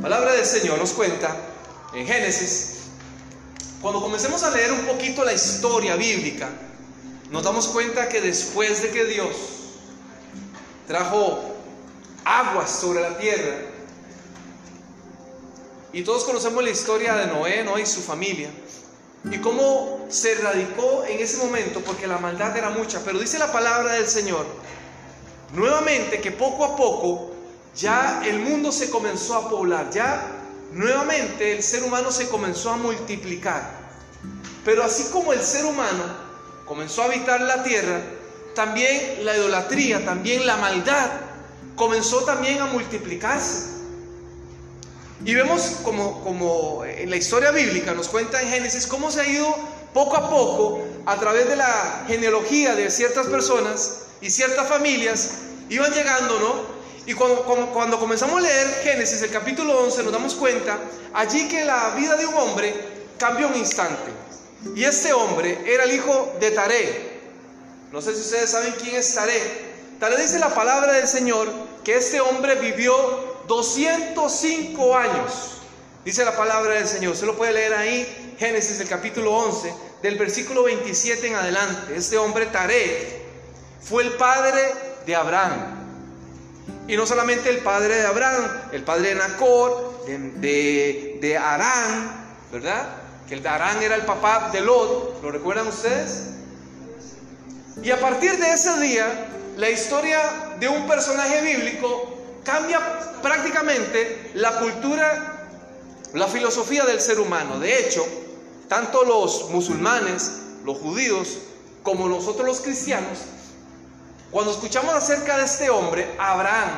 palabra del Señor nos cuenta en Génesis, cuando comencemos a leer un poquito la historia bíblica, nos damos cuenta que después de que Dios trajo aguas sobre la tierra, y todos conocemos la historia de Noé, y su familia, y cómo se radicó en ese momento, porque la maldad era mucha, pero dice la palabra del Señor, nuevamente que poco a poco ya el mundo se comenzó a poblar, ya nuevamente el ser humano se comenzó a multiplicar. Pero así como el ser humano comenzó a habitar la tierra, también la idolatría, también la maldad comenzó también a multiplicarse. Y vemos como, como en la historia bíblica nos cuenta en Génesis cómo se ha ido poco a poco a través de la genealogía de ciertas personas y ciertas familias, iban llegando, ¿no? Y cuando, comenzamos a leer Génesis, el capítulo 11, nos damos cuenta allí que la vida de un hombre cambió un instante. Y este hombre era el hijo de Taré. No sé si ustedes saben quién es Taré. Taré dice la palabra del Señor que este hombre vivió 205 años. Dice la palabra del Señor. Se lo puede leer ahí, Génesis, el capítulo 11, del versículo 27 en adelante. Este hombre Taré fue el padre de Abraham. Y no solamente el padre de Abraham, el padre de Nacor, de, de, Arán, ¿verdad? Que el de Arán era el papá de Lot, ¿lo recuerdan ustedes? Y a partir de ese día, la historia de un personaje bíblico cambia prácticamente la cultura, la filosofía del ser humano. De hecho, tanto los musulmanes, los judíos, como nosotros los cristianos, cuando escuchamos acerca de este hombre, Abraham,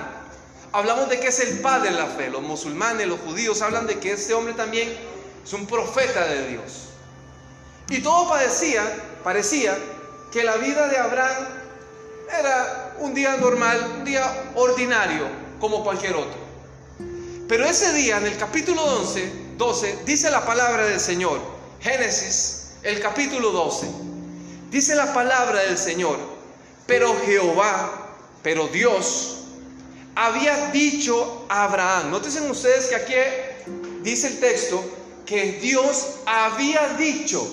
hablamos de que es el padre de la fe. Los musulmanes, los judíos hablan de que este hombre también es un profeta de Dios. Y todo parecía, parecía que la vida de Abraham era un día normal, un día ordinario, como cualquier otro. Pero ese día, en el capítulo 11, 12, dice la palabra del Señor. Génesis, el capítulo 12. Dice la palabra del Señor. Pero Jehová, pero Dios, había dicho a Abraham, noten ustedes que aquí dice el texto que Dios había dicho,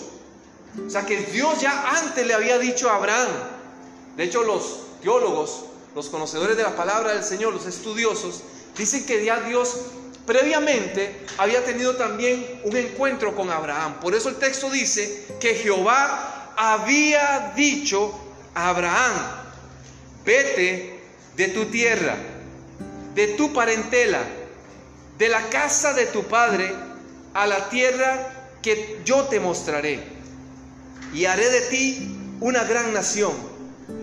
o sea que Dios ya antes le había dicho a Abraham. De hecho los teólogos, los conocedores de la palabra del Señor, los estudiosos, dicen que ya Dios previamente había tenido también un encuentro con Abraham. Por eso el texto dice que Jehová había dicho Abraham, vete de tu tierra, de tu parentela, de la casa de tu padre, a la tierra que yo te mostraré. Y haré de ti una gran nación,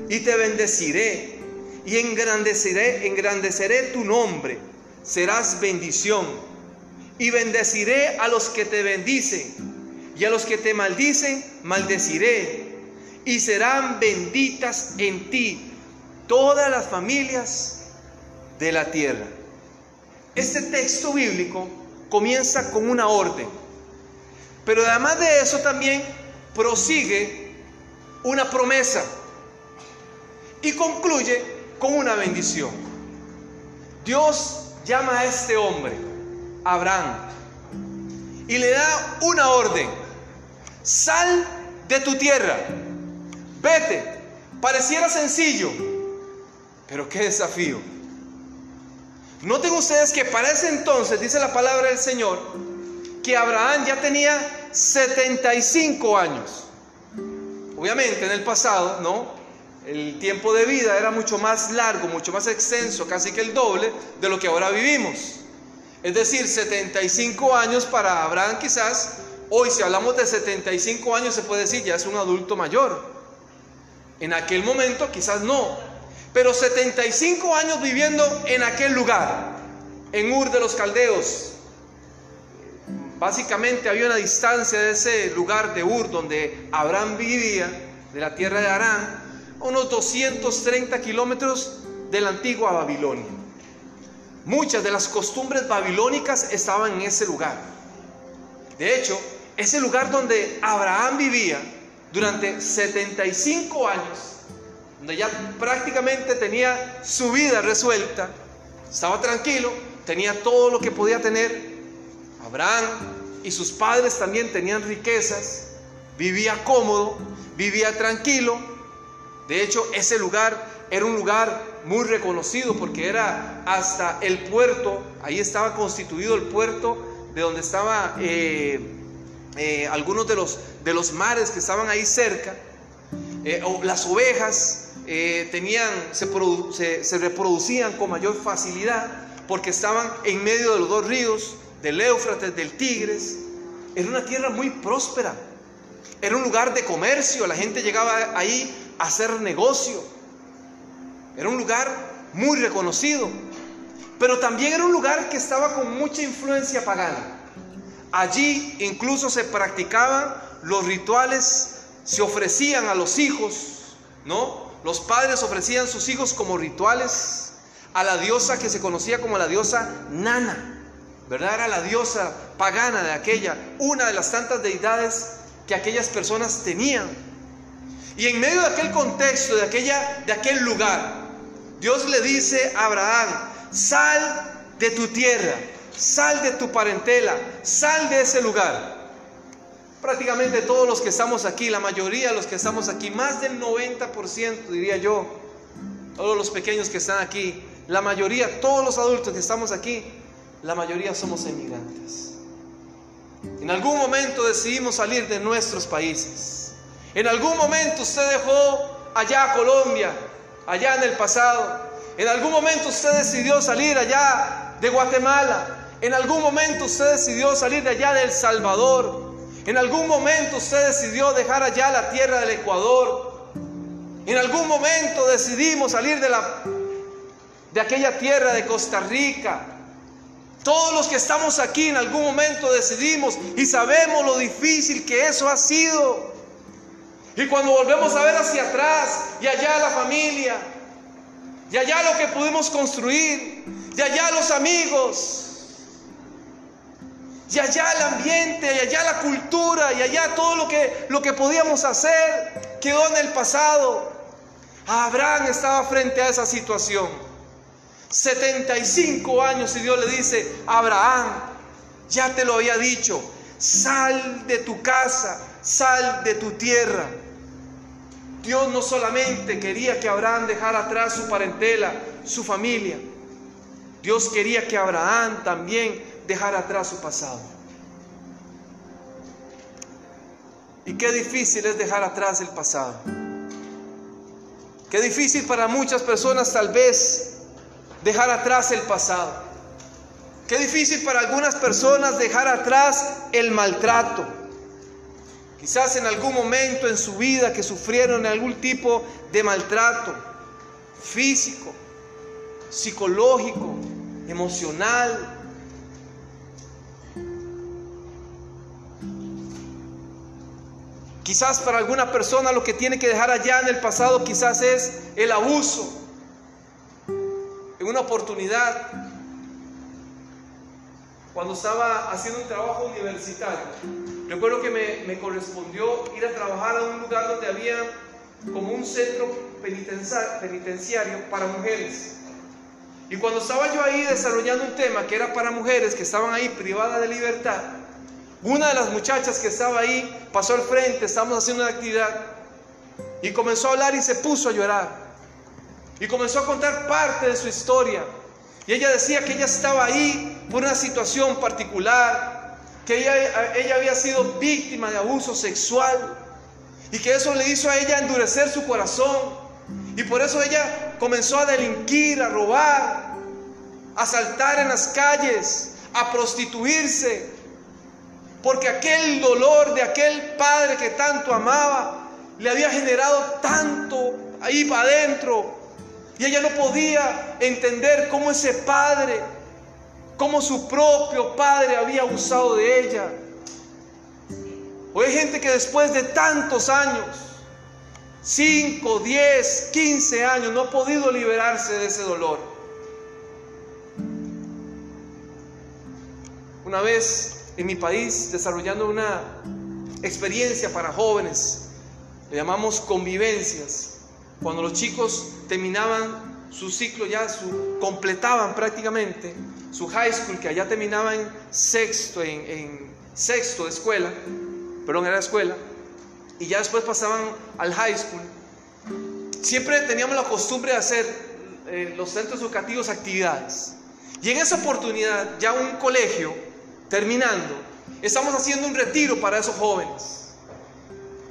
y te bendeciré, y engrandeceré, engrandeceré tu nombre, serás bendición, y bendeciré a los que te bendicen, y a los que te maldicen, maldeciré y serán benditas en ti todas las familias de la tierra. Este texto bíblico comienza con una orden, pero además de eso también prosigue una promesa y concluye con una bendición. Dios llama a este hombre, Abraham, y le da una orden, sal de tu tierra vete. Pareciera sencillo, pero qué desafío. Noten ustedes que para ese entonces, dice la palabra del Señor, que Abraham ya tenía 75 años. Obviamente en el pasado, ¿no? El tiempo de vida era mucho más largo, mucho más extenso, casi que el doble de lo que ahora vivimos. Es decir, 75 años para Abraham quizás, hoy si hablamos de 75 años se puede decir ya es un adulto mayor. En aquel momento quizás no, pero 75 años viviendo en aquel lugar, en Ur de los Caldeos. Básicamente había una distancia de ese lugar de Ur donde Abraham vivía, de la tierra de Arán, unos 230 kilómetros de la antigua Babilonia. Muchas de las costumbres babilónicas estaban en ese lugar. De hecho, ese lugar donde Abraham vivía durante 75 años, donde ya prácticamente tenía su vida resuelta, estaba tranquilo, tenía todo lo que podía tener. Abraham y sus padres también tenían riquezas, vivía cómodo, vivía tranquilo. De hecho, ese lugar era un lugar muy reconocido porque era hasta el puerto, ahí estaba constituido el puerto de donde estaban eh, eh, algunos de los, de los mares que estaban ahí cerca. Eh, las ovejas tenían, se, se reproducían con mayor facilidad porque estaban en medio de los dos ríos, del Éufrates, del Tigres. Era una tierra muy próspera. Era un lugar de comercio. La gente llegaba ahí a hacer negocio. Era un lugar muy reconocido. Pero también era un lugar que estaba con mucha influencia pagana. Allí incluso se practicaban los rituales, se ofrecían a los hijos, ¿no? Los padres ofrecían sus hijos como rituales a la diosa que se conocía como la diosa Nana, ¿verdad? Era la diosa pagana de aquella, una de las tantas deidades que aquellas personas tenían. Y en medio de aquel contexto, de, aquella, de aquel lugar, Dios le dice a Abraham, sal de tu tierra, sal de tu parentela, sal de ese lugar. Prácticamente todos los que estamos aquí, la mayoría de los que estamos aquí, más del 90% diría yo, todos los pequeños que están aquí, la mayoría, todos los adultos que estamos aquí, la mayoría somos emigrantes. En algún momento decidimos salir de nuestros países. En algún momento usted dejó allá Colombia, allá en el pasado. En algún momento usted decidió salir allá de Guatemala. En algún momento usted decidió salir de allá de El Salvador. En algún momento usted decidió dejar allá la tierra del Ecuador. En algún momento decidimos salir de, la, de aquella tierra de Costa Rica. Todos los que estamos aquí en algún momento decidimos y sabemos lo difícil que eso ha sido. Y cuando volvemos a ver hacia atrás y allá la familia, y allá lo que pudimos construir, y allá los amigos, y allá el ambiente, y allá la cultura, y allá todo lo que, lo que podíamos hacer, quedó en el pasado. Abraham estaba frente a esa situación. 75 años y Dios le dice, Abraham, ya te lo había dicho, sal de tu casa, sal de tu tierra. Dios no solamente quería que Abraham dejara atrás su parentela, su familia. Dios quería que Abraham también dejara atrás su pasado. Y qué difícil es dejar atrás el pasado. Qué difícil para muchas personas tal vez dejar atrás el pasado. Qué difícil para algunas personas dejar atrás el maltrato Quizás en algún momento en su vida que sufrieron algún tipo de maltrato físico, psicológico, emocional. Quizás para alguna persona lo que tiene que dejar allá en el pasado quizás es el abuso. En una oportunidad, cuando estaba haciendo un trabajo universitario, Recuerdo que me, correspondió ir a trabajar a un lugar donde había como un centro penitenciario para mujeres. Y cuando estaba yo ahí desarrollando un tema que era para mujeres que estaban ahí privadas de libertad, una de las muchachas que estaba ahí pasó al frente, estábamos haciendo una actividad, y comenzó a hablar y se puso a llorar. Y comenzó a contar parte de su historia. Y ella decía que ella estaba ahí por una situación particular, que ella, había sido víctima de abuso sexual y que eso le hizo a ella endurecer su corazón. Y por eso ella comenzó a delinquir, a robar, a saltar en las calles, a prostituirse. Porque aquel dolor de aquel padre que tanto amaba le había generado tanto ahí para adentro. Y ella no podía entender cómo ese padre como su propio padre había abusado de ella. Hoy hay gente que después de tantos años, 5, 10, 15 años, no ha podido liberarse de ese dolor. Una vez en mi país, desarrollando una experiencia para jóvenes, le llamamos convivencias, cuando los chicos terminaban su ciclo ya, su, completaban prácticamente, su high school, que allá terminaba en sexto, en, en sexto de escuela, perdón, era escuela, y ya después pasaban al high school, siempre teníamos la costumbre de hacer eh, los centros educativos actividades. Y en esa oportunidad, ya un colegio, terminando, estamos haciendo un retiro para esos jóvenes.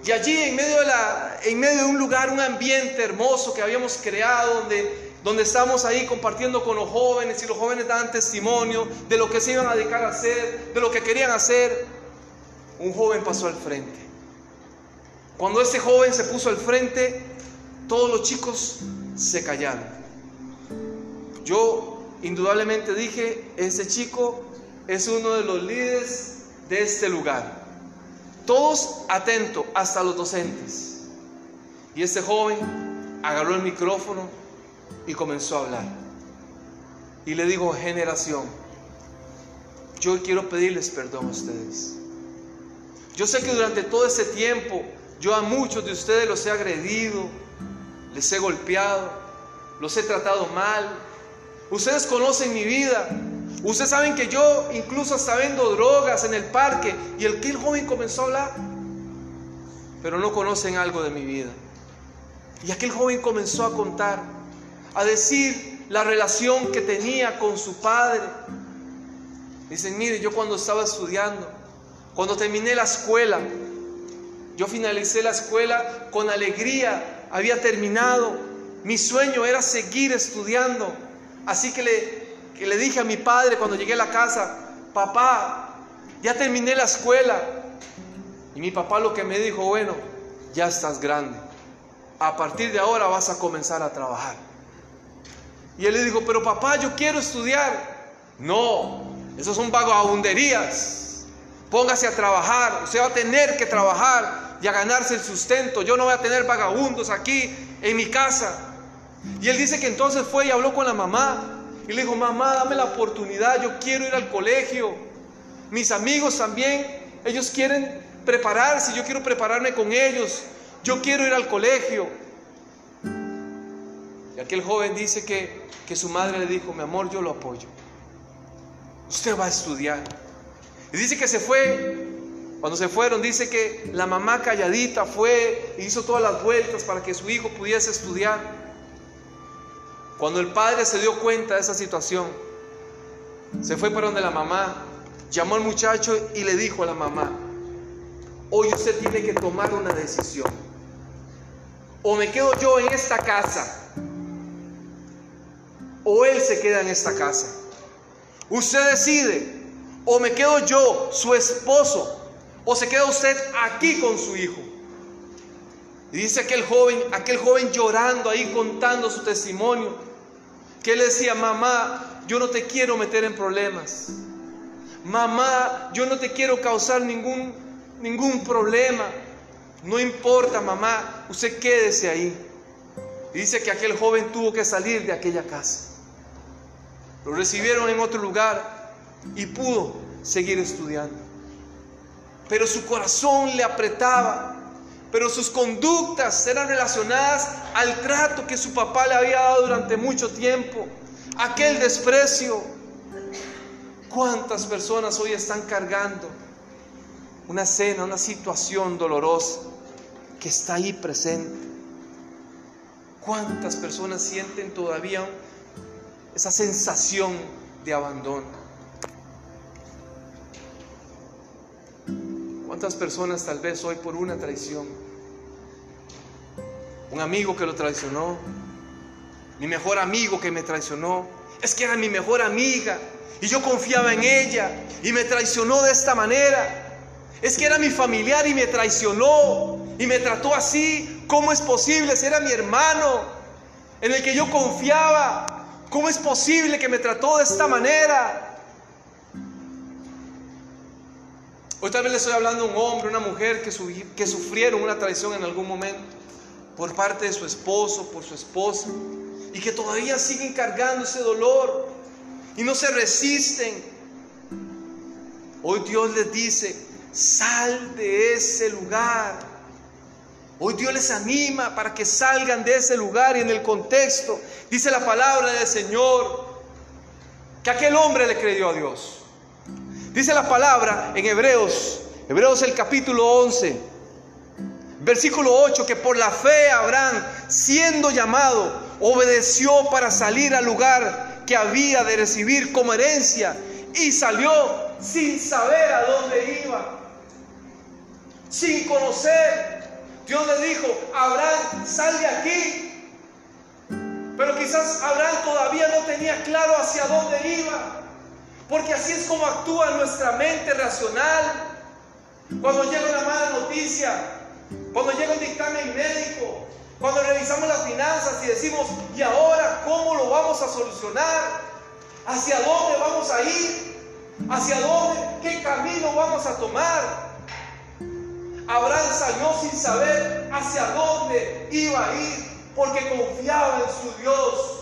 Y allí en medio de, la, en medio de un lugar, un ambiente hermoso que habíamos creado, donde, donde estamos ahí compartiendo con los jóvenes y los jóvenes daban testimonio de lo que se iban a dedicar a hacer, de lo que querían hacer, un joven pasó al frente. Cuando ese joven se puso al frente, todos los chicos se callaron. Yo indudablemente dije, ese chico es uno de los líderes de este lugar. Todos atentos, hasta los docentes. Y este joven agarró el micrófono y comenzó a hablar. Y le dijo, generación, yo quiero pedirles perdón a ustedes. Yo sé que durante todo ese tiempo yo a muchos de ustedes los he agredido, les he golpeado, los he tratado mal. Ustedes conocen mi vida. Ustedes saben que yo incluso hasta vendo drogas en el parque y el el joven comenzó a hablar, pero no conocen algo de mi vida. Y aquel joven comenzó a contar, a decir la relación que tenía con su padre. Dicen, mire, yo cuando estaba estudiando, cuando terminé la escuela, yo finalicé la escuela con alegría, había terminado. Mi sueño era seguir estudiando. Así que le, le dije a mi padre cuando llegué a la casa, papá, ya terminé la escuela. Y mi papá lo que me dijo, bueno, ya estás grande. A partir de ahora vas a comenzar a trabajar. Y él le dijo, pero papá, yo quiero estudiar. No, eso son vagabunderías. Póngase a trabajar, usted va a tener que trabajar y a ganarse el sustento. Yo no voy a tener vagabundos aquí en mi casa. Y él dice que entonces fue y habló con la mamá. Y le dijo, mamá, dame la oportunidad, yo quiero ir al colegio. Mis amigos también, ellos quieren prepararse, yo quiero prepararme con ellos. Yo quiero ir al colegio. Y aquel joven dice que, que su madre le dijo, mi amor, yo lo apoyo. Usted va a estudiar. Y dice que se fue cuando se fueron, dice que la mamá calladita fue e hizo todas las vueltas para que su hijo pudiese estudiar. Cuando el padre se dio cuenta de esa situación, se fue para donde la mamá, llamó al muchacho y le dijo a la mamá, hoy usted tiene que tomar una decisión. O me quedo yo en esta casa, o él se queda en esta casa. Usted decide, o me quedo yo, su esposo, ¿O se queda usted aquí con su hijo? Y dice aquel joven, aquel joven llorando ahí contando su testimonio, que le decía, mamá, yo no te quiero meter en problemas. Mamá, yo no te quiero causar ningún, ningún problema. No importa, mamá, usted quédese ahí. Y dice que aquel joven tuvo que salir de aquella casa. Lo recibieron en otro lugar y pudo seguir estudiando pero su corazón le apretaba, pero sus conductas eran relacionadas al trato que su papá le había dado durante mucho tiempo, aquel desprecio. ¿Cuántas personas hoy están cargando una escena, una situación dolorosa que está ahí presente? ¿Cuántas personas sienten todavía esa sensación de abandono? ¿Cuántas personas tal vez hoy por una traición? Un amigo que lo traicionó, mi mejor amigo que me traicionó, es que era mi mejor amiga y yo confiaba en ella y me traicionó de esta manera. Es que era mi familiar y me traicionó y me trató así. ¿Cómo es posible? Si era mi hermano en el que yo confiaba. ¿Cómo es posible que me trató de esta manera? Hoy tal vez le estoy hablando a un hombre, una mujer que, que sufrieron una traición en algún momento por parte de su esposo, por su esposa, y que todavía siguen cargando ese dolor y no se resisten. Hoy Dios les dice, sal de ese lugar. Hoy Dios les anima para que salgan de ese lugar y en el contexto dice la palabra del Señor que aquel hombre le creyó a Dios. Dice la palabra en Hebreos, Hebreos el capítulo 11, versículo 8, que por la fe Abraham, siendo llamado, obedeció para salir al lugar que había de recibir como herencia y salió sin saber a dónde iba, sin conocer. Dios le dijo, Abraham, sal de aquí. Pero quizás Abraham todavía no tenía claro hacia dónde iba. Porque así es como actúa nuestra mente racional. Cuando llega una mala noticia, cuando llega un dictamen médico, cuando revisamos las finanzas y decimos, ¿y ahora cómo lo vamos a solucionar? ¿Hacia dónde vamos a ir? ¿Hacia dónde? ¿Qué camino vamos a tomar? Abraham salió sin saber hacia dónde iba a ir porque confiaba en su Dios.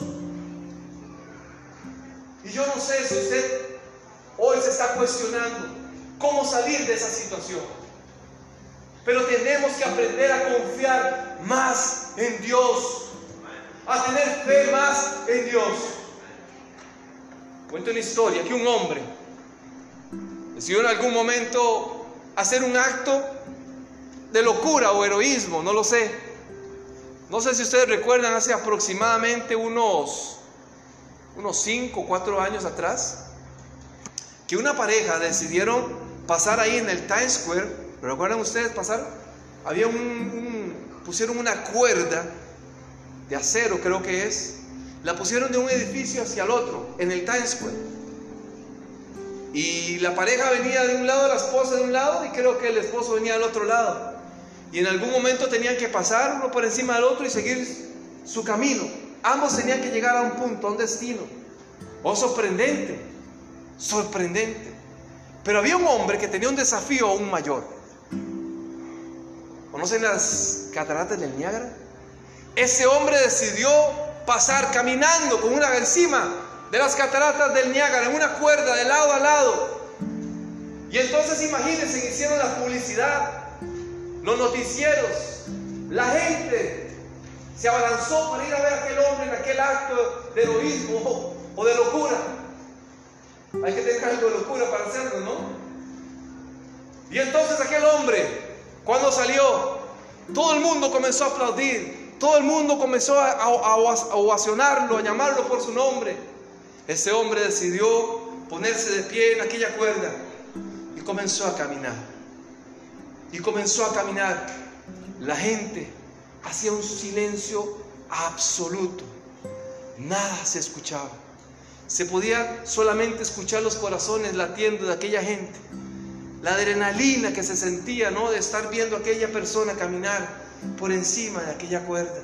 Y yo no sé si usted hoy se está cuestionando cómo salir de esa situación. Pero tenemos que aprender a confiar más en Dios, a tener fe más en Dios. Cuento una historia que un hombre decidió en algún momento hacer un acto de locura o heroísmo, no lo sé. No sé si ustedes recuerdan hace aproximadamente unos unos 5 o 4 años atrás que una pareja decidieron pasar ahí en el Times Square. ¿Recuerdan ustedes pasar? Había un, pusieron una cuerda de acero, creo que es. La pusieron de un edificio hacia el otro, en el Times Square. Y la pareja venía de un lado, la esposa de un lado, y creo que el esposo venía del otro lado. Y en algún momento tenían que pasar uno por encima del otro y seguir su camino. Ambos tenían que llegar a un punto, a un destino. Oh, sorprendente, sorprendente. Pero había un hombre que tenía un desafío aún mayor. ¿Conocen las cataratas del Niágara? Ese hombre decidió pasar caminando con una encima de las cataratas del Niágara en una cuerda de lado a lado. Y entonces imagínense, hicieron la publicidad, los noticieros, la gente se abalanzó para ir a ver a aquel hombre en aquel acto de heroísmo o de locura. Hay que tener algo de locura para hacerlo, ¿no? Y entonces aquel hombre, cuando salió, todo el mundo comenzó a aplaudir, todo el mundo comenzó a, a ovacionarlo, a llamarlo por su nombre. Ese hombre decidió ponerse de pie en aquella cuerda y comenzó a caminar. Y comenzó a caminar. La gente hacía un silencio absoluto. Nada se escuchaba. Se podía solamente escuchar los corazones latiendo de aquella gente. La adrenalina que se sentía, ¿no? De estar viendo a aquella persona caminar por encima de aquella cuerda.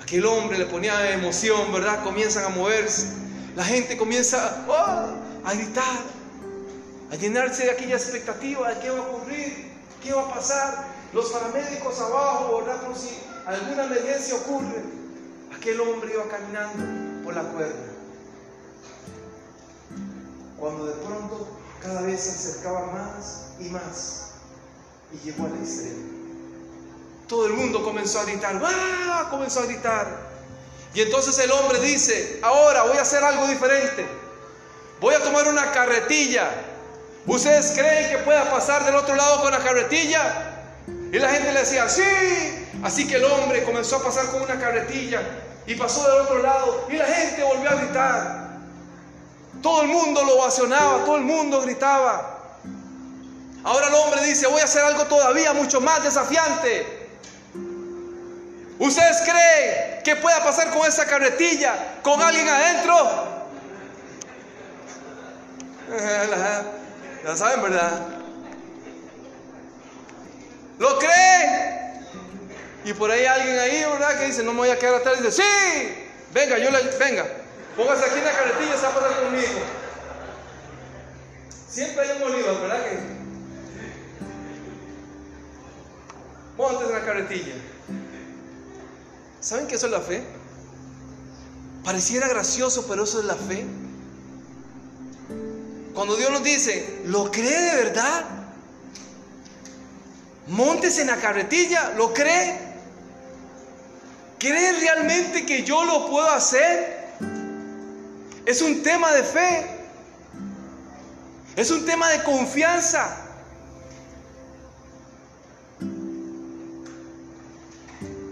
Aquel hombre le ponía emoción, ¿verdad? Comienzan a moverse. La gente comienza ¡oh! a gritar, a llenarse de aquella expectativa de qué va a ocurrir, qué va a pasar. Los paramédicos abajo, ¿verdad? Por si alguna emergencia ocurre. Aquel hombre iba caminando por la cuerda. Cuando de pronto cada vez se acercaba más y más y llegó al extremo. Todo el mundo comenzó a gritar, ¡ah! Comenzó a gritar. Y entonces el hombre dice, ahora voy a hacer algo diferente. Voy a tomar una carretilla. ¿Ustedes creen que pueda pasar del otro lado con la carretilla? Y la gente le decía, sí. Así que el hombre comenzó a pasar con una carretilla y pasó del otro lado. Y la gente volvió a gritar. Todo el mundo lo ovacionaba, todo el mundo gritaba. Ahora el hombre dice, voy a hacer algo todavía mucho más desafiante. ¿Ustedes creen que pueda pasar con esa carretilla, con alguien adentro? Ya saben, ¿verdad? ¿Lo creen? Y por ahí alguien ahí, ¿verdad? Que dice, no me voy a quedar atrás. Dice, sí, venga, yo le, venga, póngase aquí en la carretilla, se va a conmigo. Siempre hay un Bolívar, ¿verdad? Que... Montes en la carretilla. ¿Saben qué eso es la fe? Pareciera gracioso, pero eso es la fe. Cuando Dios nos dice, ¿lo cree de verdad? Montes en la carretilla, ¿lo cree? ¿Cree realmente que yo lo puedo hacer? Es un tema de fe. Es un tema de confianza.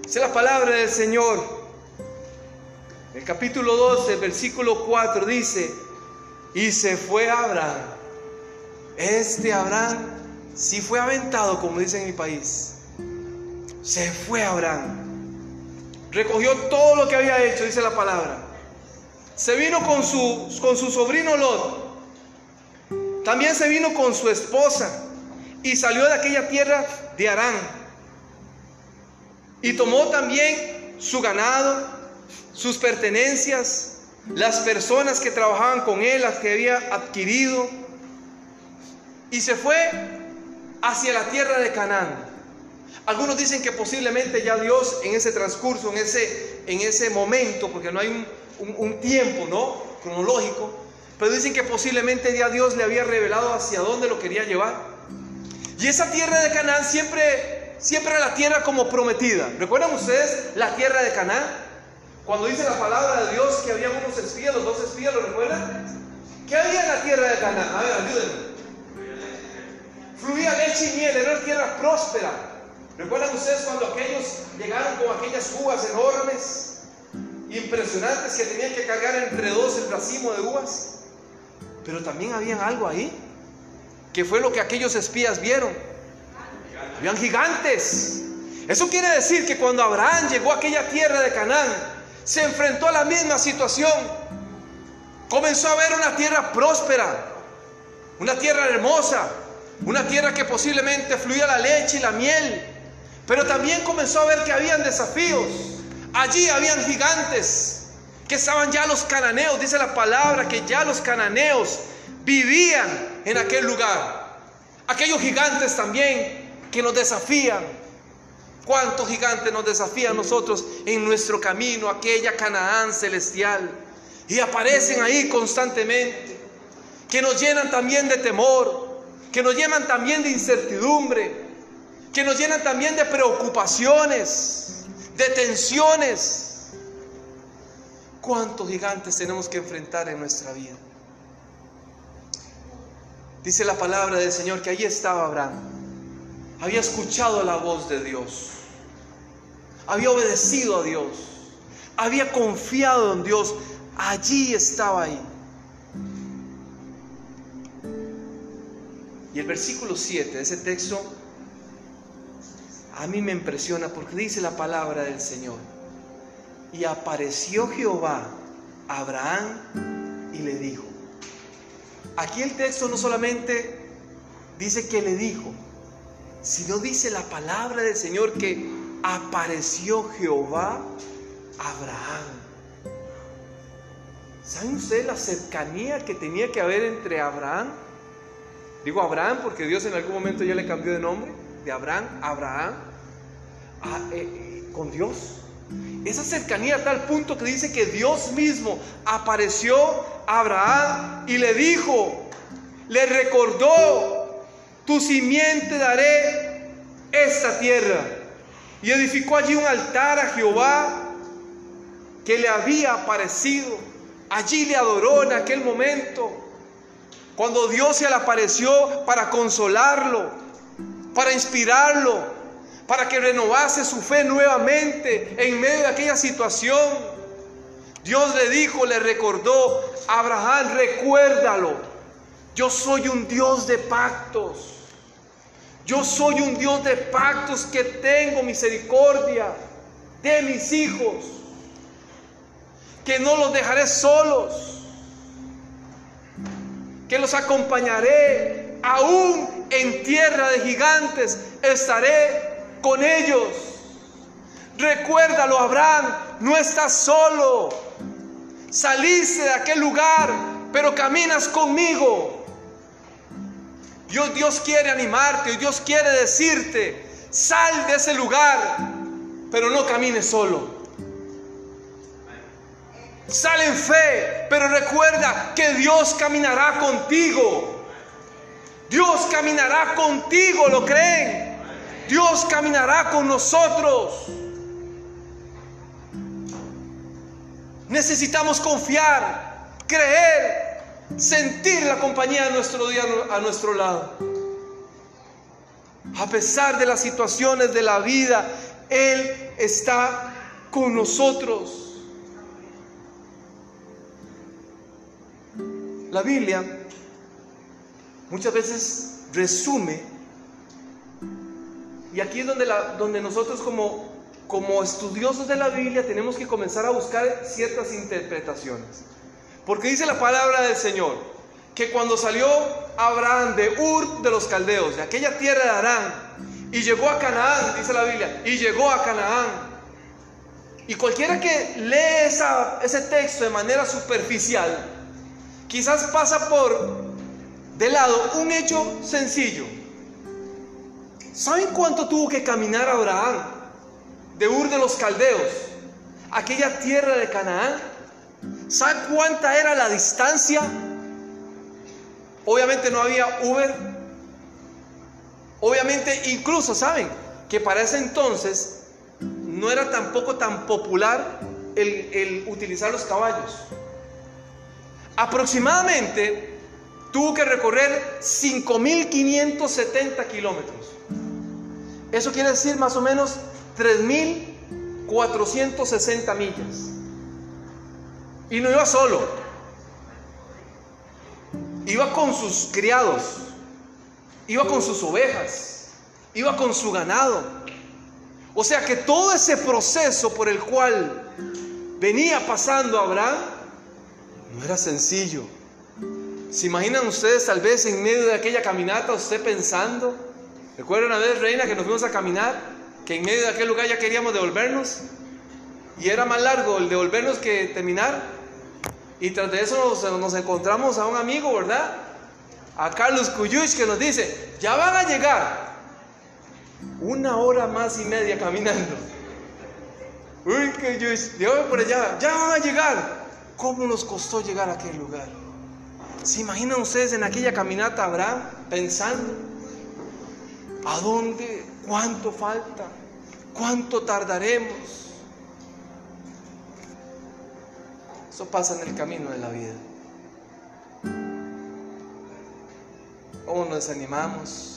Es la palabra del Señor. El capítulo 12, versículo 4 dice, y se fue Abraham. Este Abraham sí fue aventado, como dice en mi país. Se fue Abraham. Recogió todo lo que había hecho, dice la palabra. Se vino con su, con su sobrino Lot. También se vino con su esposa y salió de aquella tierra de Arán. Y tomó también su ganado, sus pertenencias, las personas que trabajaban con él, las que había adquirido, y se fue hacia la tierra de Canaán. Algunos dicen que posiblemente ya Dios en ese transcurso, en ese, en ese momento, porque no hay un, un tiempo ¿no? cronológico, pero dicen que posiblemente ya Dios le había revelado hacia dónde lo quería llevar. Y esa tierra de Canaán siempre, siempre era la tierra como prometida. ¿Recuerdan ustedes la tierra de Canaán? Cuando dice la palabra de Dios que había unos espías, los dos espías, ¿lo recuerdan? ¿Qué había en la tierra de Canaán? A ver, ayúdenme. Fluía leche y miel, era una tierra próspera. ¿Recuerdan ustedes cuando aquellos llegaron con aquellas uvas enormes, impresionantes, que tenían que cargar entre dos el racimo de uvas? Pero también había algo ahí, que fue lo que aquellos espías vieron. Habían gigantes. Eso quiere decir que cuando Abraham llegó a aquella tierra de Canaán, se enfrentó a la misma situación. Comenzó a ver una tierra próspera, una tierra hermosa, una tierra que posiblemente fluía la leche y la miel, pero también comenzó a ver que habían desafíos. Allí habían gigantes, que estaban ya los cananeos, dice la palabra que ya los cananeos vivían en aquel lugar. Aquellos gigantes también que nos desafían, ¿Cuántos gigantes nos desafían nosotros en nuestro camino, aquella Canaán celestial? Y aparecen ahí constantemente, que nos llenan también de temor, que nos llenan también de incertidumbre, que nos llenan también de preocupaciones, de tensiones. ¿Cuántos gigantes tenemos que enfrentar en nuestra vida? Dice la palabra del Señor que allí estaba Abraham había escuchado la voz de Dios, había obedecido a Dios, había confiado en Dios, allí estaba ahí. Y el versículo 7 de ese texto a mí me impresiona porque dice la palabra del Señor. Y apareció Jehová a Abraham y le dijo. Aquí el texto no solamente dice que le dijo, si no dice la palabra del Señor que apareció Jehová a Abraham. ¿Saben ustedes la cercanía que tenía que haber entre Abraham? Digo Abraham porque Dios en algún momento ya le cambió de nombre, de Abraham, Abraham, eh, eh, con Dios. Esa cercanía a tal punto que dice que Dios mismo apareció a Abraham y le dijo, le recordó tu simiente daré esta tierra. Y edificó allí un altar a Jehová que le había aparecido. Allí le adoró en aquel momento. Cuando Dios se le apareció para consolarlo, para inspirarlo, para que renovase su fe nuevamente en medio de aquella situación. Dios le dijo, le recordó, Abraham, recuérdalo. Yo soy un Dios de pactos. Yo soy un Dios de pactos que tengo misericordia de mis hijos, que no los dejaré solos, que los acompañaré aún en tierra de gigantes, estaré con ellos. Recuérdalo, Abraham, no estás solo. Saliste de aquel lugar, pero caminas conmigo. Dios, Dios quiere animarte, Dios quiere decirte, sal de ese lugar, pero no camines solo. Sal en fe, pero recuerda que Dios caminará contigo. Dios caminará contigo, ¿lo creen? Dios caminará con nosotros. Necesitamos confiar creer, sentir la compañía de nuestro Dios a nuestro lado. A pesar de las situaciones de la vida, Él está con nosotros. La Biblia muchas veces resume, y aquí es donde, donde nosotros como, como estudiosos de la Biblia tenemos que comenzar a buscar ciertas interpretaciones. Porque dice la palabra del Señor que cuando salió Abraham de Ur de los Caldeos, de aquella tierra de Arán, y llegó a Canaán, dice la Biblia, y llegó a Canaán. Y cualquiera que lee ese texto de manera superficial, quizás pasa por de lado un hecho sencillo. ¿Saben cuánto tuvo que caminar Abraham de Ur de los Caldeos, aquella tierra de Canaán? ¿Saben cuánta era la distancia? Obviamente no había Uber. Obviamente incluso, ¿saben? Que para ese entonces no era tampoco tan popular el, el utilizar los caballos. Aproximadamente tuvo que recorrer 5.570 kilómetros. Eso quiere decir más o menos 3.460 millas. Y no iba solo. Iba con sus criados. Iba con sus ovejas. Iba con su ganado. O sea que todo ese proceso por el cual venía pasando Abraham no era sencillo. ¿Se imaginan ustedes tal vez en medio de aquella caminata usted pensando? ¿Recuerdan una vez, Reina, que nos fuimos a caminar? Que en medio de aquel lugar ya queríamos devolvernos. Y era más largo el devolvernos que terminar. Y tras de eso nos, encontramos a un amigo, ¿verdad? A Carlos Cuyuch que nos dice, ya van a llegar. Una hora más y media caminando. Uy, Cuyuch, por allá, ya van a llegar. ¿Cómo nos costó llegar a aquel lugar? ¿Se imaginan ustedes en aquella caminata Abraham pensando? ¿A dónde? ¿Cuánto falta? ¿Cuánto tardaremos? Eso pasa en el camino de la vida. ¿Cómo nos desanimamos?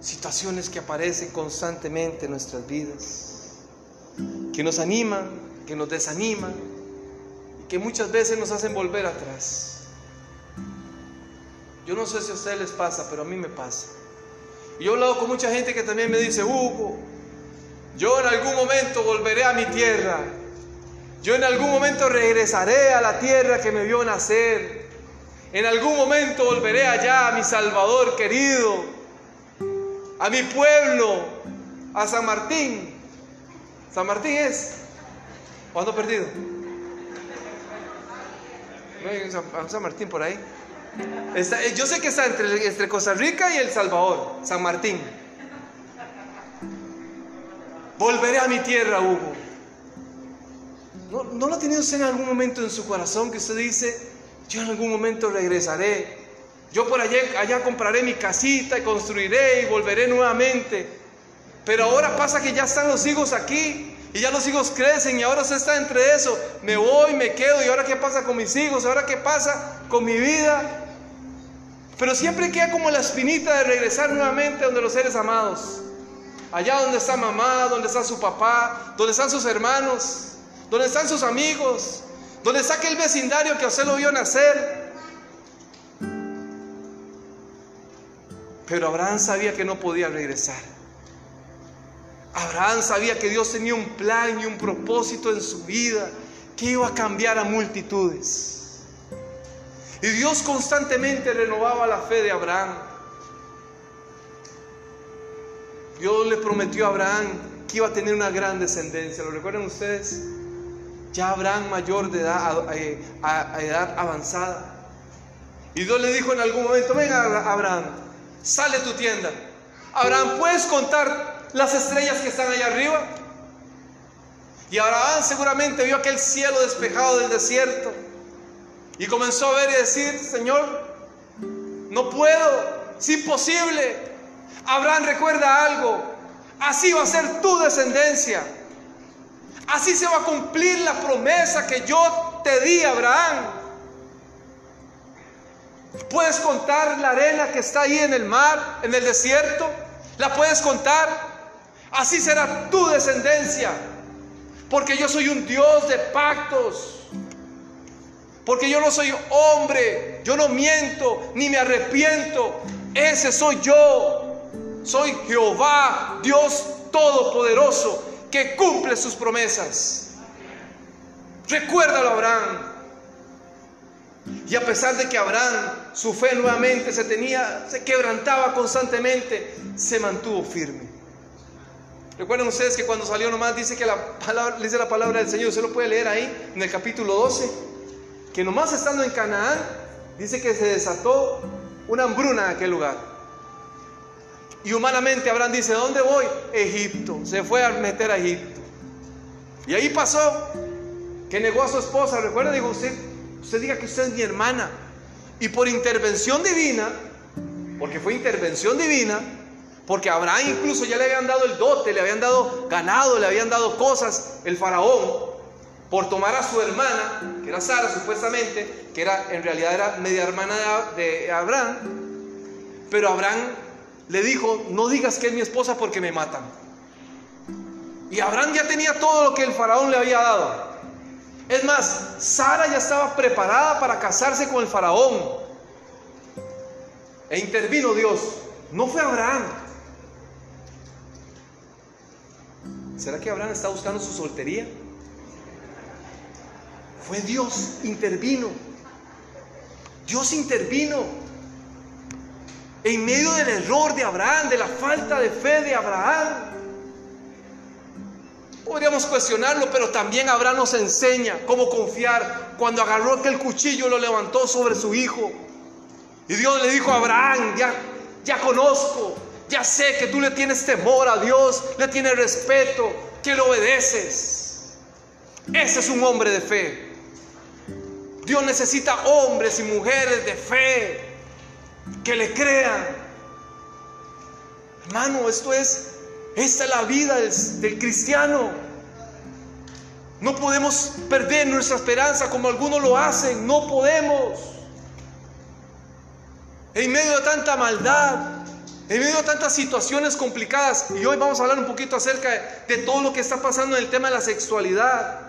Situaciones que aparecen constantemente en nuestras vidas, que nos animan, que nos desaniman, que muchas veces nos hacen volver atrás. Yo no sé si a ustedes les pasa, pero a mí me pasa. Y yo he hablado con mucha gente que también me dice, Hugo, yo en algún momento volveré a mi tierra. Yo en algún momento regresaré a la tierra que me vio nacer. En algún momento volveré allá a mi Salvador querido, a mi pueblo, a San Martín. San Martín es. ¿Cuándo perdido? ¿No hay San, Martín por ahí? Eh, yo sé que está entre, Costa Rica y El Salvador, San Martín. Volveré a mi tierra, Hugo. ¿No, ¿No lo ha tenido usted en algún momento en su corazón que usted dice, yo en algún momento regresaré? Yo por allá, allá compraré mi casita y construiré y volveré nuevamente. Pero ahora pasa que ya están los hijos aquí y ya los hijos crecen y ahora se está entre eso. Me voy, me quedo y ahora qué pasa con mis hijos, ahora qué pasa con mi vida. Pero siempre queda como la espinita de regresar nuevamente donde los seres amados. Allá donde está mamá, donde está su papá, donde están sus hermanos, donde están sus amigos, donde está aquel vecindario que usted lo vio nacer. Pero Abraham sabía que no podía regresar. Abraham sabía que Dios tenía un plan y un propósito en su vida que iba a cambiar a multitudes. Y Dios constantemente renovaba la fe de Abraham. Dios le prometió a Abraham que iba a tener una gran descendencia. ¿Lo recuerdan ustedes? Ya Abraham mayor de edad, a, edad avanzada. Y Dios le dijo en algún momento, venga Abraham, sale tu tienda. Abraham, ¿puedes contar las estrellas que están allá arriba. Y Abraham seguramente vio aquel cielo despejado del desierto y comenzó a ver y decir, Señor, no puedo, es imposible. Abraham recuerda algo, así va a ser tu descendencia. Así se va a cumplir la promesa que yo te di, Abraham. ¿Puedes contar la arena que está ahí en el mar, en el desierto? ¿La puedes contar? Así será tu descendencia. Porque yo soy un Dios de pactos. Porque yo no soy hombre, yo no miento, ni me arrepiento. Ese soy yo. Soy Jehová, Dios Todopoderoso, que cumple sus promesas. Recuérdalo, Abraham. Y a pesar de que Abraham, su fe nuevamente se tenía, se quebrantaba constantemente, se mantuvo firme. Recuerden ustedes que cuando salió nomás dice que la palabra, dice la palabra del Señor, usted lo puede leer ahí en el capítulo 12, que nomás estando en Canaán, dice que se desató una hambruna en aquel lugar. Y humanamente Abraham dice, ¿dónde voy? Egipto. Se fue a meter a Egipto. Y ahí pasó que negó a su esposa. Recuerda, dijo usted, usted diga que usted es mi hermana. Y por intervención divina, porque fue intervención divina, porque Abraham incluso ya le habían dado el dote, le habían dado ganado, le habían dado cosas, el faraón, por tomar a su hermana, que era Sara supuestamente, que era en realidad era media hermana de Abraham, pero Abraham le dijo, no digas que es mi esposa porque me matan. Y Abraham ya tenía todo lo que el faraón le había dado. Es más, Sara ya estaba preparada para casarse con el faraón. E intervino Dios. No fue Abraham. ¿Será que Abraham está buscando su soltería? Fue Dios, intervino. Dios intervino. En medio del error de Abraham, de la falta de fe de Abraham. Podríamos cuestionarlo, pero también Abraham nos enseña cómo confiar. Cuando agarró aquel cuchillo, lo levantó sobre su hijo. Y Dios le dijo a Abraham, ya, ya conozco, ya sé que tú le tienes temor a Dios, le tienes respeto, que le obedeces. Ese es un hombre de fe. Dios necesita hombres y mujeres de fe que le crean. Hermano, esto es, esta es la vida del, del cristiano. No podemos perder nuestra esperanza como algunos lo hacen. No podemos. En medio de tanta maldad, en medio de tantas situaciones complicadas, y hoy vamos a hablar un poquito acerca de, todo lo que está pasando en el tema de la sexualidad.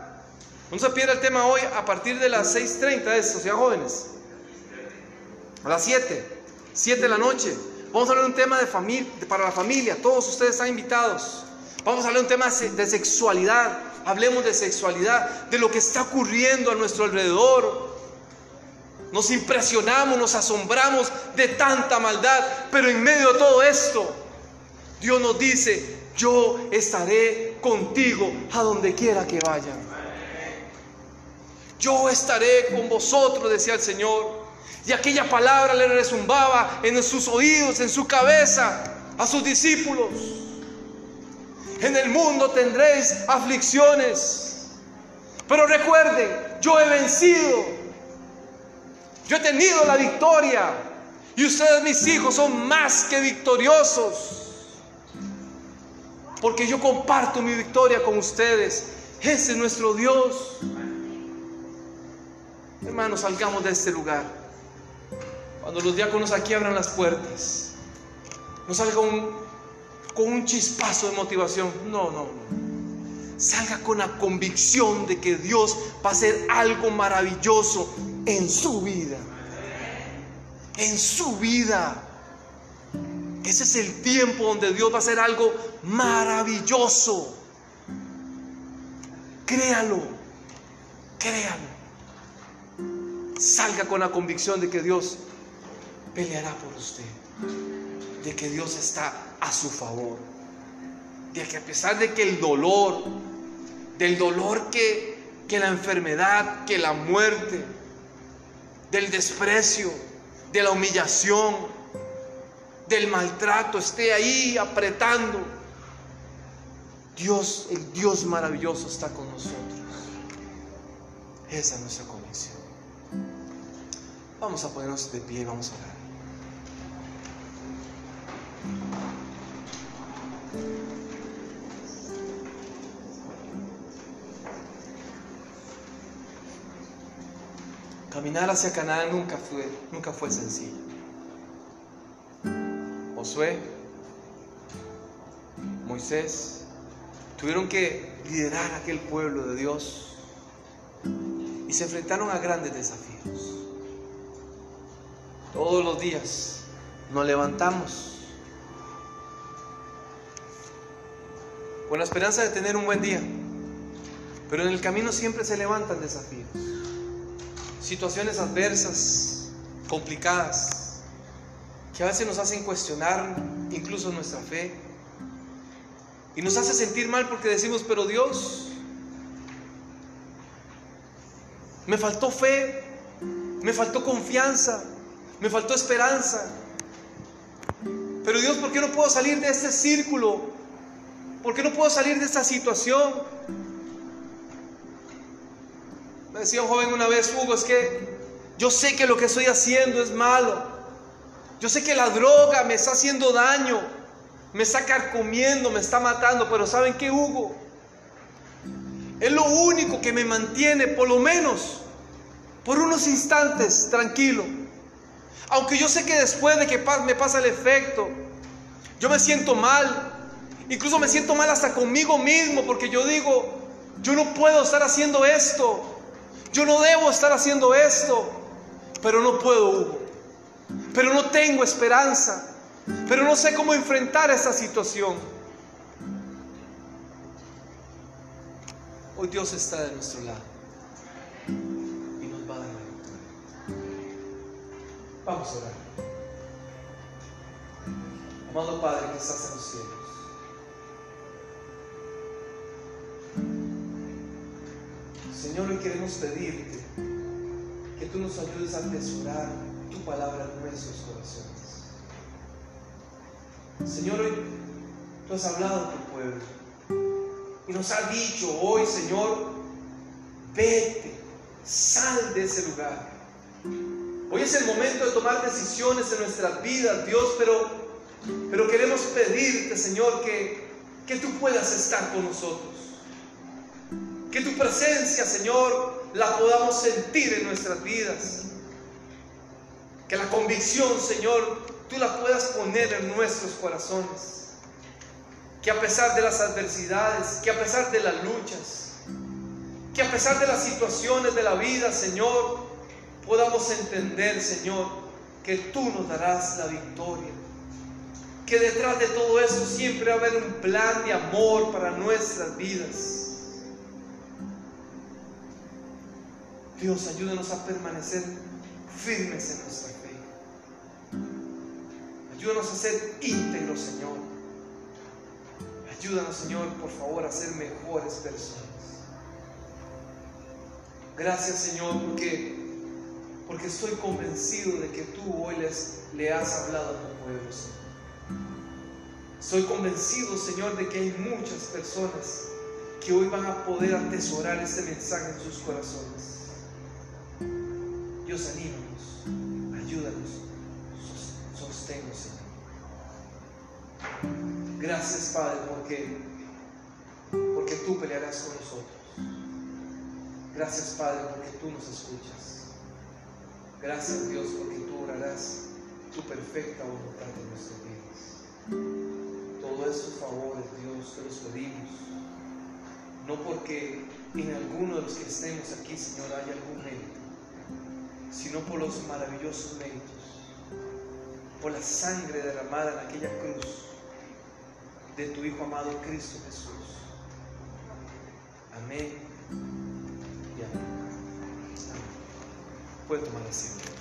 No se pierda el tema hoy a partir de las 6.30 de Sociedad Jóvenes. A las 7, 7 de la noche. Vamos a hablar de un tema de para la familia. Todos ustedes están invitados. Vamos a hablar de un tema de sexualidad. Hablemos de sexualidad, de lo que está ocurriendo a nuestro alrededor. Nos impresionamos, nos asombramos de tanta maldad, pero en medio de todo esto, Dios nos dice, yo estaré contigo a donde quiera que vayan. Yo estaré con vosotros, decía el Señor. Y aquella palabra le resumbaba en sus oídos, en su cabeza, a sus discípulos. En el mundo tendréis aflicciones. Pero recuerden, yo he vencido. Yo he tenido la victoria. Y ustedes, mis hijos, son más que victoriosos. Porque yo comparto mi victoria con ustedes. Ese es nuestro Dios. Hermanos, salgamos de este lugar. Cuando los diáconos aquí abran las puertas, no salga con un chispazo de motivación. No, no, no. Salga con la convicción de que Dios va a hacer algo maravilloso en su vida. En su vida. Ese es el tiempo donde Dios va a hacer algo maravilloso. Créalo. Créalo salga con la convicción de que Dios peleará por usted, de que Dios está a su favor, de que a pesar de que el dolor, del dolor que, que la enfermedad, que la muerte, del desprecio, de la humillación, del maltrato esté ahí apretando, Dios, el Dios maravilloso está con nosotros. Esa es nuestra convicción. Vamos a ponernos de pie y vamos a orar. Caminar hacia Canaán nunca fue, nunca fue sencillo. Josué, Moisés, tuvieron que liderar aquel pueblo de Dios y se enfrentaron a grandes desafíos. Todos los días nos levantamos con la esperanza de tener un buen día, pero en el camino siempre se levantan desafíos, situaciones adversas, complicadas, que a veces nos hacen cuestionar incluso nuestra fe. Y nos hace sentir mal porque decimos, pero Dios, me faltó fe, me faltó confianza, me faltó esperanza. Pero Dios, ¿por qué no puedo salir de este círculo? ¿Por qué no puedo salir de esta situación? Me decía un joven una vez, Hugo, es que yo sé que lo que estoy haciendo es malo. Yo sé que la droga me está haciendo daño, me está carcomiendo, me está matando, pero ¿saben qué, Hugo? Es lo único que me mantiene, por lo menos, por unos instantes, tranquilo. Aunque yo sé que después de que me pasa el efecto, yo me siento mal. Incluso me siento mal hasta conmigo mismo porque yo digo, yo no puedo estar haciendo esto. Yo no debo estar haciendo esto. Pero no puedo, Hugo. Pero no tengo esperanza. Pero no sé cómo enfrentar esta situación. Hoy Dios está de nuestro lado. Vamos a orar. Amado Padre que estás en los cielos. Señor, hoy queremos pedirte que tú nos ayudes a atesorar tu palabra en nuestros corazones. Señor, hoy tú has hablado a tu pueblo y nos has dicho hoy, Señor, vete, sal de ese lugar. Es el momento de tomar decisiones en nuestras vidas, Dios, pero, pero queremos pedirte, Señor, que, que tú puedas estar con nosotros. Que tu presencia, Señor, la podamos sentir en nuestras vidas. Que la convicción, Señor, tú la puedas poner en nuestros corazones. Que a pesar de las adversidades, que a pesar de las luchas, que a pesar de las situaciones de la vida, Señor, podamos entender, Señor, que tú nos darás la victoria. Que detrás de todo eso siempre va a haber un plan de amor para nuestras vidas. Dios, ayúdanos a permanecer firmes en nuestra fe. Ayúdanos a ser íntegros, Señor. Ayúdanos, Señor, por favor, a ser mejores personas. Gracias, Señor, porque porque estoy convencido de que tú hoy les, le has hablado a tu pueblo, Señor. Estoy convencido, Señor, de que hay muchas personas que hoy van a poder atesorar este mensaje en sus corazones. Dios, anímanos, ayúdanos, sosténnos, Señor. Gracias, Padre, porque, porque tú pelearás con nosotros. Gracias, Padre, porque tú nos escuchas. Gracias Dios porque tú orarás tu perfecta voluntad en nuestras vidas. Todos esos favores, Dios, te los pedimos. No porque en alguno de los que estemos aquí, Señor, haya algún mérito, sino por los maravillosos méritos, por la sangre derramada en aquella cruz de tu Hijo amado Cristo Jesús. Amén. Puede tomar asiento.